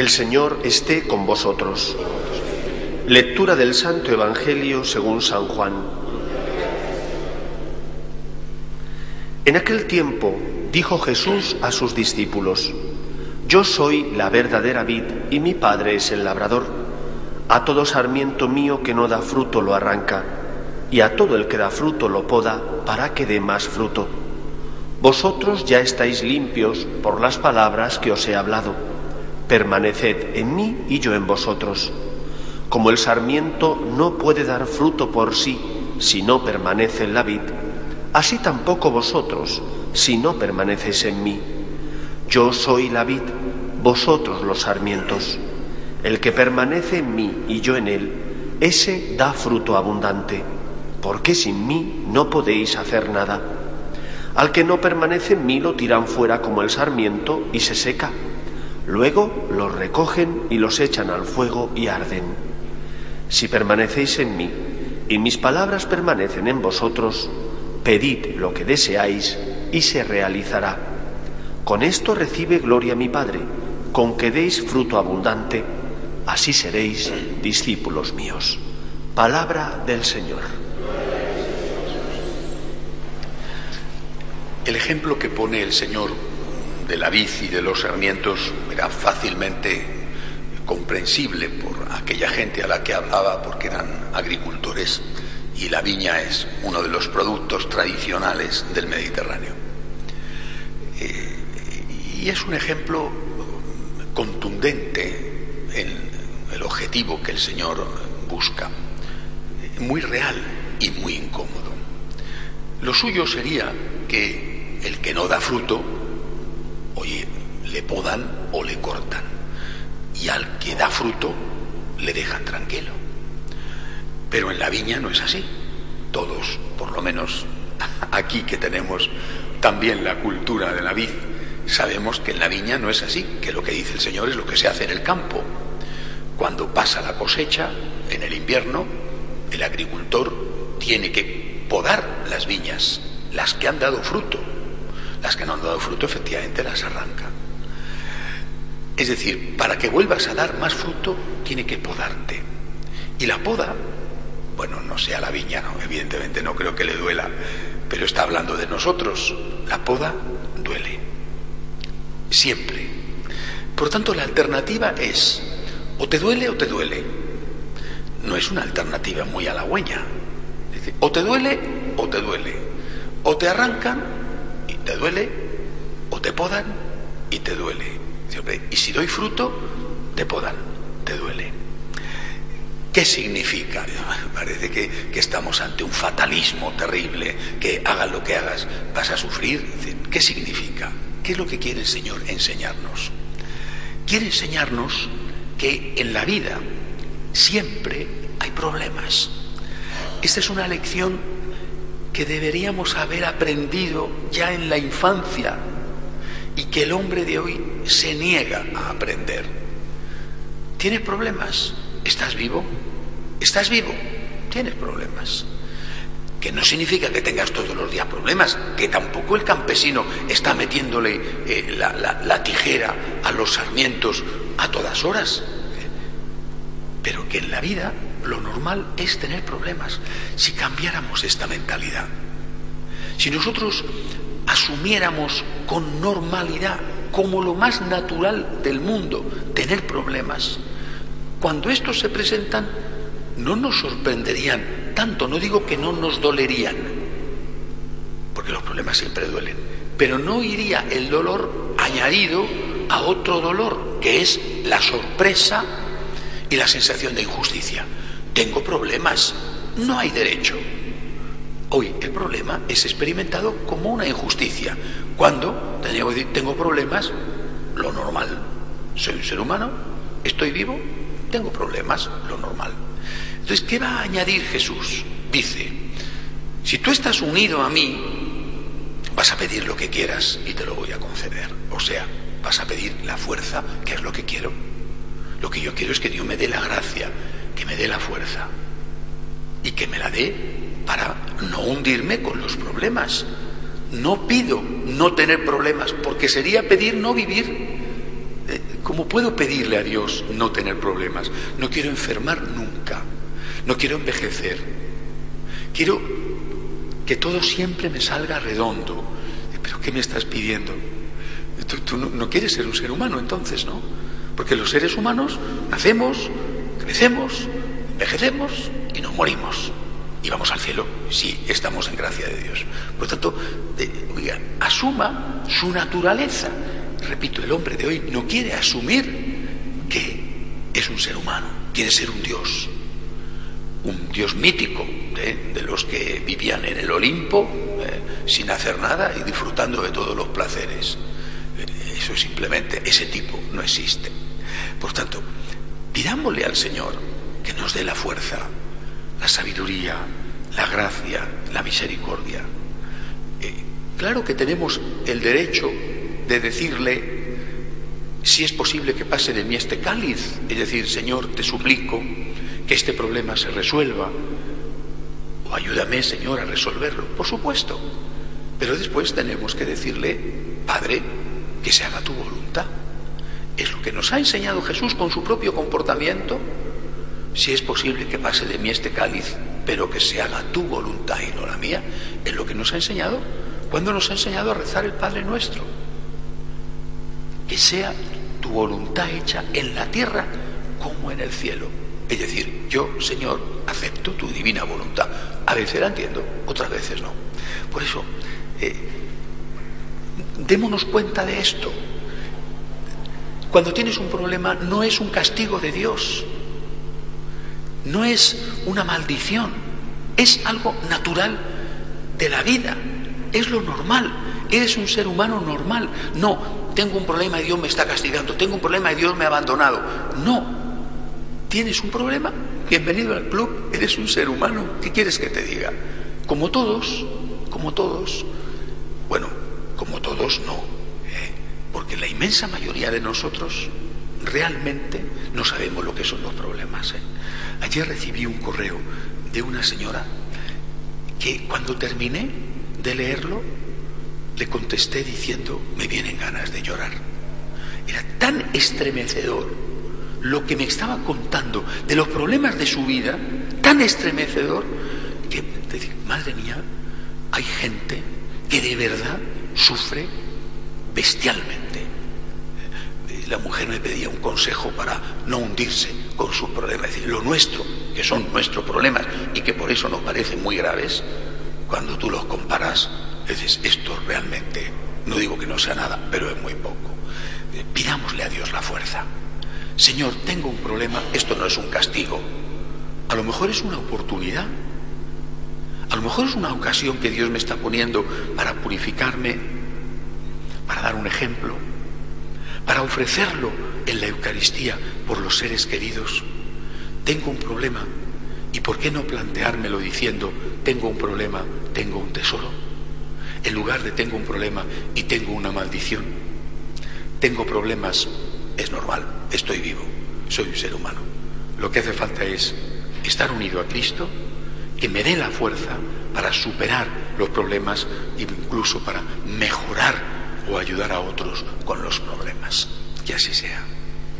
El Señor esté con vosotros. Lectura del Santo Evangelio según San Juan. En aquel tiempo dijo Jesús a sus discípulos, Yo soy la verdadera vid y mi Padre es el labrador. A todo sarmiento mío que no da fruto lo arranca, y a todo el que da fruto lo poda para que dé más fruto. Vosotros ya estáis limpios por las palabras que os he hablado. Permaneced en mí y yo en vosotros. Como el sarmiento no puede dar fruto por sí si no permanece en la vid, así tampoco vosotros si no permanecéis en mí. Yo soy la vid, vosotros los sarmientos. El que permanece en mí y yo en él, ese da fruto abundante, porque sin mí no podéis hacer nada. Al que no permanece en mí lo tiran fuera como el sarmiento y se seca. Luego los recogen y los echan al fuego y arden. Si permanecéis en mí y mis palabras permanecen en vosotros, pedid lo que deseáis y se realizará. Con esto recibe gloria mi Padre, con que deis fruto abundante, así seréis discípulos míos. Palabra del Señor. El ejemplo que pone el Señor de la vid y de los sarmientos era fácilmente comprensible por aquella gente a la que hablaba, porque eran agricultores y la viña es uno de los productos tradicionales del Mediterráneo. Eh, y es un ejemplo contundente en el objetivo que el Señor busca, muy real y muy incómodo. Lo suyo sería que el que no da fruto, oye, le podan o le cortan. Y al que da fruto, le dejan tranquilo. Pero en la viña no es así. Todos, por lo menos aquí que tenemos también la cultura de la vid, sabemos que en la viña no es así, que lo que dice el Señor es lo que se hace en el campo. Cuando pasa la cosecha, en el invierno, el agricultor tiene que podar las viñas, las que han dado fruto, las que no han dado fruto, efectivamente, las arranca. Es decir, para que vuelvas a dar más fruto, tiene que podarte. Y la poda, bueno, no sea la viña, no, evidentemente no creo que le duela, pero está hablando de nosotros. La poda duele. Siempre. Por tanto, la alternativa es, o te duele o te duele. No es una alternativa muy halagüeña. o te duele o te duele. O te arrancan te duele, o te podan y te duele. Y si doy fruto, te podan, te duele. ¿Qué significa? Parece que, estamos ante un fatalismo terrible, que hagas lo que hagas, vas a sufrir. ¿Qué significa? ¿Qué es lo que quiere el Señor enseñarnos? Quiere enseñarnos que en la vida siempre hay problemas. Esta es una lección que deberíamos haber aprendido ya en la infancia y que el hombre de hoy se niega a aprender. ¿Tienes problemas? ¿Estás vivo? ¿Estás vivo? Tienes problemas. Que no significa que tengas todos los días problemas, que tampoco el campesino está metiéndole eh, la, la tijera a los sarmientos a todas horas. Pero que en la vida lo normal es tener problemas. Si cambiáramos esta mentalidad, si nosotros asumiéramos con normalidad, como lo más natural del mundo, tener problemas, cuando estos se presentan, no nos sorprenderían tanto, no digo que no nos dolerían, porque los problemas siempre duelen, pero no iría el dolor añadido a otro dolor, que es la sorpresa y la sensación de injusticia. Tengo problemas, no hay derecho. Hoy el problema es experimentado como una injusticia. Cuando tengo problemas, lo normal. Soy un ser humano, estoy vivo, tengo problemas, lo normal. Entonces, ¿qué va a añadir Jesús? Dice, si tú estás unido a mí, vas a pedir lo que quieras y te lo voy a conceder. O sea, vas a pedir la fuerza, que es lo que quiero. Lo que yo quiero es que Dios me dé la gracia que me dé la fuerza y que me la dé para no hundirme con los problemas. No pido no tener problemas, porque sería pedir no vivir. Eh, ¿Cómo puedo pedirle a Dios no tener problemas? No quiero enfermar nunca, no quiero envejecer, quiero que todo siempre me salga redondo. ¿Pero qué me estás pidiendo? Tú, no quieres ser un ser humano entonces, ¿no? Porque los seres humanos nacemos, crecemos, envejecemos y nos morimos. Y vamos al cielo si estamos en gracia de Dios. Por tanto, asuma su naturaleza. Repito, el hombre de hoy no quiere asumir que es un ser humano, quiere ser un Dios. Un Dios mítico, ¿eh? de los que vivían en el Olimpo ¿eh? sin hacer nada y disfrutando de todos los placeres. Eso simplemente, ese tipo no existe. Por tanto, pidámosle al Señor que nos dé la fuerza, la sabiduría, la gracia, la misericordia. Eh, claro que tenemos el derecho de decirle si es posible que pase de mí este cáliz, es decir, Señor, te suplico que este problema se resuelva, o ayúdame, Señor, a resolverlo, por supuesto. Pero después tenemos que decirle, Padre, que se haga tu voluntad. Es lo que nos ha enseñado Jesús con su propio comportamiento. Si es posible que pase de mí este cáliz, pero que se haga tu voluntad y no la mía, es lo que nos ha enseñado cuando nos ha enseñado a rezar el Padre nuestro. Que sea tu voluntad hecha en la tierra como en el cielo. Es decir, yo, Señor, acepto tu divina voluntad. A veces la entiendo, otras veces no. Por eso, eh, démonos cuenta de esto. Cuando tienes un problema no es un castigo de Dios, no es una maldición, es algo natural de la vida, es lo normal, eres un ser humano normal. No, tengo un problema y Dios me está castigando, tengo un problema y Dios me ha abandonado. No, tienes un problema, bienvenido al club, eres un ser humano, ¿qué quieres que te diga? Como todos, como todos, bueno, como todos no. Porque la inmensa mayoría de nosotros realmente no sabemos lo que son los problemas. ¿eh? Ayer recibí un correo de una señora que cuando terminé de leerlo le contesté diciendo, me vienen ganas de llorar. Era tan estremecedor lo que me estaba contando de los problemas de su vida, tan estremecedor, que madre mía, hay gente que de verdad sufre bestialmente. La mujer me pedía un consejo para no hundirse con sus problemas, es decir, lo nuestro, que son nuestros problemas y que por eso nos parecen muy graves, cuando tú los comparas, dices, esto realmente, no digo que no sea nada, pero es muy poco. Eh, pidámosle a Dios la fuerza. Señor, tengo un problema, esto no es un castigo, a lo mejor es una oportunidad a lo mejor es una ocasión que Dios me está poniendo para purificarme, un ejemplo, para ofrecerlo en la Eucaristía por los seres queridos. Tengo un problema. ¿Y por qué no planteármelo diciendo, tengo un problema, tengo un tesoro? En lugar de tengo un problema y tengo una maldición. Tengo problemas, es normal, estoy vivo, soy un ser humano. Lo que hace falta es estar unido a Cristo que me dé la fuerza para superar los problemas e incluso para mejorar o ayudar a otros con los problemas. Que así sea.